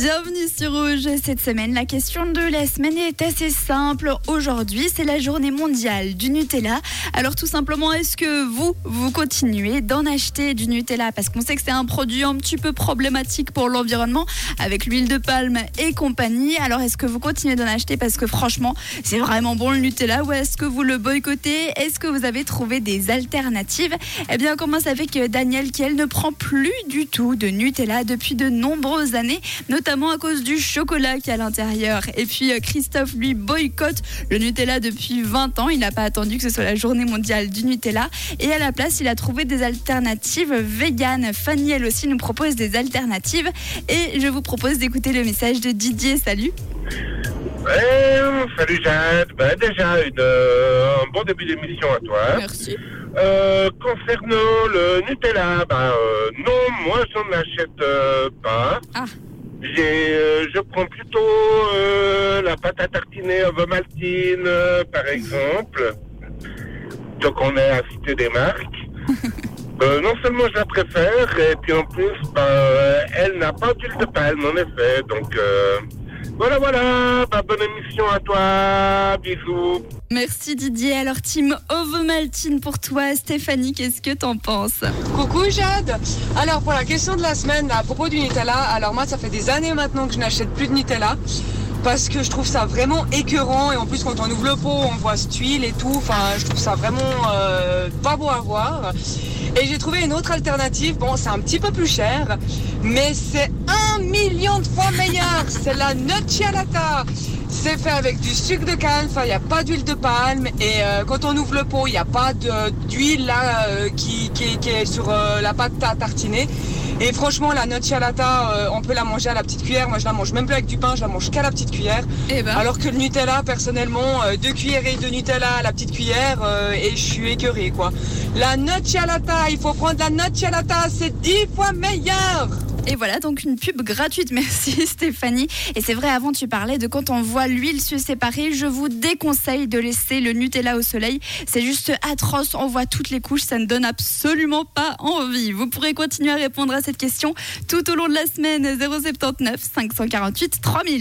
Bienvenue sur Rouge. Cette semaine, la question de la semaine est assez simple. Aujourd'hui, c'est la journée mondiale du Nutella. Alors tout simplement, est-ce que vous, vous continuez d'en acheter du Nutella? Parce qu'on sait que c'est un produit un petit peu problématique pour l'environnement avec l'huile de palme et compagnie. Alors est-ce que vous continuez d'en acheter? Parce que franchement, c'est vraiment bon le Nutella ou est-ce que vous le boycottez? Est-ce que vous avez trouvé des alternatives? Eh bien, on commence avec Daniel qui, elle, ne prend plus du tout de Nutella depuis de nombreuses années, notamment à cause du chocolat qui est à l'intérieur. Et puis euh, Christophe, lui, boycotte le Nutella depuis 20 ans. Il n'a pas attendu que ce soit la journée mondiale du Nutella. Et à la place, il a trouvé des alternatives véganes. Fanny, elle aussi, nous propose des alternatives. Et je vous propose d'écouter le message de Didier. Salut Ouais, salut Jade. Ben, déjà, une, euh, un bon début d'émission à toi. Merci. Euh, concernant le Nutella, ben, euh, non, moi j'en achète euh, pas. Ah. J'ai, euh, je prends plutôt euh, la pâte à tartiner Ovomaltine, euh, par exemple. Donc on est à citer des marques. Euh, non seulement je la préfère, et puis en plus, euh, elle n'a pas d'huile de palme, en effet. Donc euh, voilà, voilà. Bonne émission à toi. Bisous. Merci Didier. Alors, team Ovomaltine pour toi. Stéphanie, qu'est-ce que t'en penses? Coucou Jade Alors pour la question de la semaine là, à propos du Nutella, alors moi ça fait des années maintenant que je n'achète plus de Nutella parce que je trouve ça vraiment écœurant et en plus quand on ouvre le pot on voit cette huile et tout, enfin je trouve ça vraiment euh, pas beau à voir. Et j'ai trouvé une autre alternative, bon c'est un petit peu plus cher mais c'est un million de fois meilleur, c'est la Nutellata c'est fait avec du sucre de canne, enfin il n'y a pas d'huile de palme. Et euh, quand on ouvre le pot il n'y a pas d'huile là euh, qui, qui, qui est sur euh, la pâte à tartiner. Et franchement la nocciolata euh, on peut la manger à la petite cuillère, moi je la mange même plus avec du pain, je la mange qu'à la petite cuillère. Eh ben, Alors que le Nutella personnellement euh, deux cuillerées de Nutella à la petite cuillère euh, et je suis écœurée quoi. La nocciolata, il faut prendre la nocciolata, c'est dix fois meilleur. Et voilà donc une pub gratuite. Merci Stéphanie. Et c'est vrai, avant tu parlais de quand on voit l'huile se séparer, je vous déconseille de laisser le Nutella au soleil. C'est juste atroce. On voit toutes les couches, ça ne donne absolument pas envie. Vous pourrez continuer à répondre à cette question tout au long de la semaine. 079 548 3000.